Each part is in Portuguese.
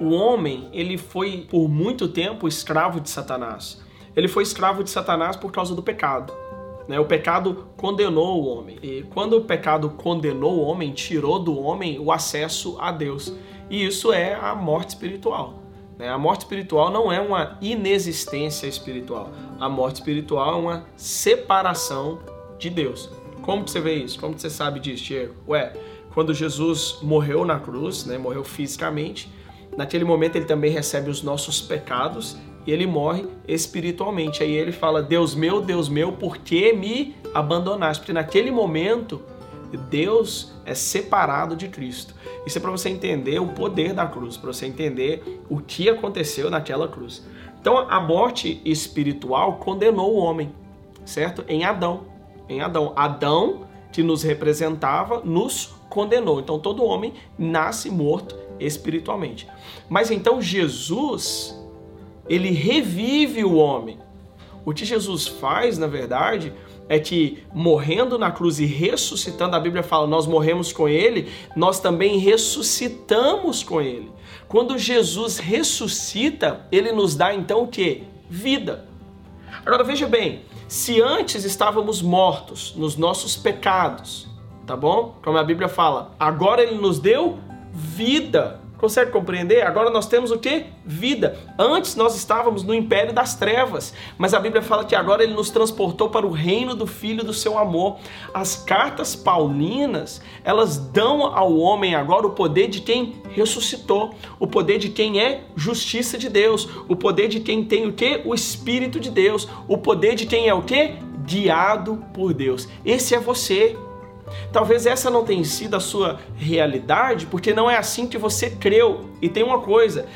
o homem, ele foi por muito tempo escravo de Satanás. Ele foi escravo de Satanás por causa do pecado. Né? O pecado condenou o homem. E quando o pecado condenou o homem, tirou do homem o acesso a Deus. E isso é a morte espiritual. Né? A morte espiritual não é uma inexistência espiritual. A morte espiritual é uma separação de Deus. Como você vê isso? Como você sabe disso, Diego? Ué, quando Jesus morreu na cruz, né, morreu fisicamente, naquele momento ele também recebe os nossos pecados e ele morre espiritualmente. Aí ele fala: Deus meu, Deus meu, por que me abandonaste? Porque naquele momento Deus é separado de Cristo. Isso é para você entender o poder da cruz, para você entender o que aconteceu naquela cruz. Então a morte espiritual condenou o homem, certo? Em Adão. Em Adão. Adão, que nos representava, nos condenou. Então todo homem nasce morto espiritualmente. Mas então Jesus, ele revive o homem. O que Jesus faz, na verdade, é que morrendo na cruz e ressuscitando, a Bíblia fala, nós morremos com ele, nós também ressuscitamos com ele. Quando Jesus ressuscita, ele nos dá então o que? Vida. Agora veja bem, se antes estávamos mortos nos nossos pecados, tá bom? Como a Bíblia fala, agora ele nos deu vida. Consegue compreender? Agora nós temos o que? Vida. Antes nós estávamos no império das trevas, mas a Bíblia fala que agora ele nos transportou para o reino do Filho do seu amor. As cartas paulinas, elas dão ao homem agora o poder de quem ressuscitou, o poder de quem é justiça de Deus, o poder de quem tem o que? O Espírito de Deus, o poder de quem é o que? Guiado por Deus. Esse é você. Talvez essa não tenha sido a sua realidade, porque não é assim que você creu. E tem uma coisa: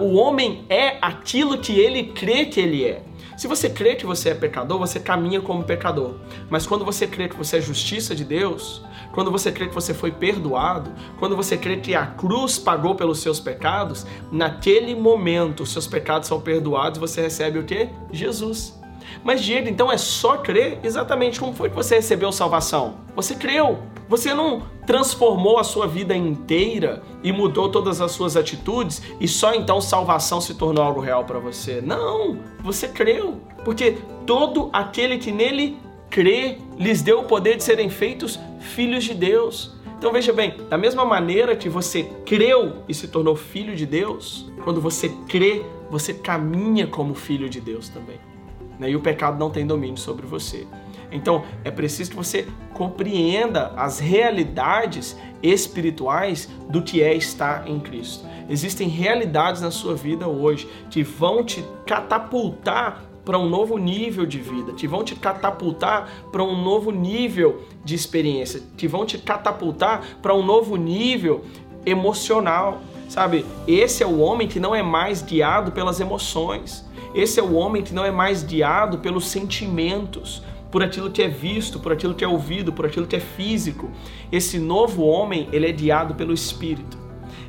o homem é aquilo que ele crê que ele é. Se você crê que você é pecador, você caminha como pecador. Mas quando você crê que você é justiça de Deus, quando você crê que você foi perdoado, quando você crê que a cruz pagou pelos seus pecados, naquele momento os seus pecados são perdoados você recebe o que? Jesus. Mas Diego, então é só crer? Exatamente como foi que você recebeu salvação? Você creu. Você não transformou a sua vida inteira e mudou todas as suas atitudes e só então salvação se tornou algo real para você. Não, você creu. Porque todo aquele que nele crê lhes deu o poder de serem feitos filhos de Deus. Então veja bem, da mesma maneira que você creu e se tornou filho de Deus, quando você crê, você caminha como filho de Deus também né? e o pecado não tem domínio sobre você. Então é preciso que você compreenda as realidades espirituais do que é estar em Cristo. Existem realidades na sua vida hoje que vão te catapultar para um novo nível de vida, que vão te catapultar para um novo nível de experiência, que vão te catapultar para um novo nível emocional, sabe? Esse é o homem que não é mais guiado pelas emoções. Esse é o homem que não é mais guiado pelos sentimentos, por aquilo que é visto, por aquilo que é ouvido, por aquilo que é físico. Esse novo homem, ele é guiado pelo Espírito.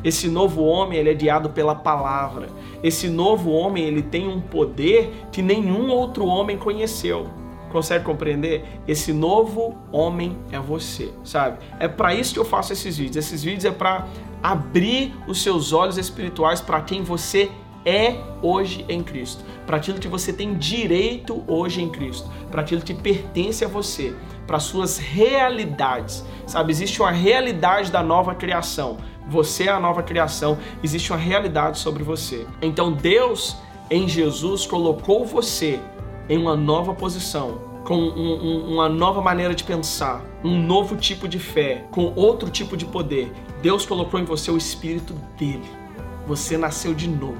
Esse novo homem, ele é guiado pela palavra. Esse novo homem, ele tem um poder que nenhum outro homem conheceu. Consegue compreender? Esse novo homem é você, sabe? É para isso que eu faço esses vídeos. Esses vídeos é para abrir os seus olhos espirituais para quem você é hoje em Cristo, para aquilo que você tem direito hoje em Cristo, para aquilo que pertence a você, para suas realidades. Sabe, existe uma realidade da nova criação. Você é a nova criação, existe uma realidade sobre você. Então Deus em Jesus colocou você em uma nova posição, com um, um, uma nova maneira de pensar, um novo tipo de fé, com outro tipo de poder. Deus colocou em você o espírito dele. Você nasceu de novo.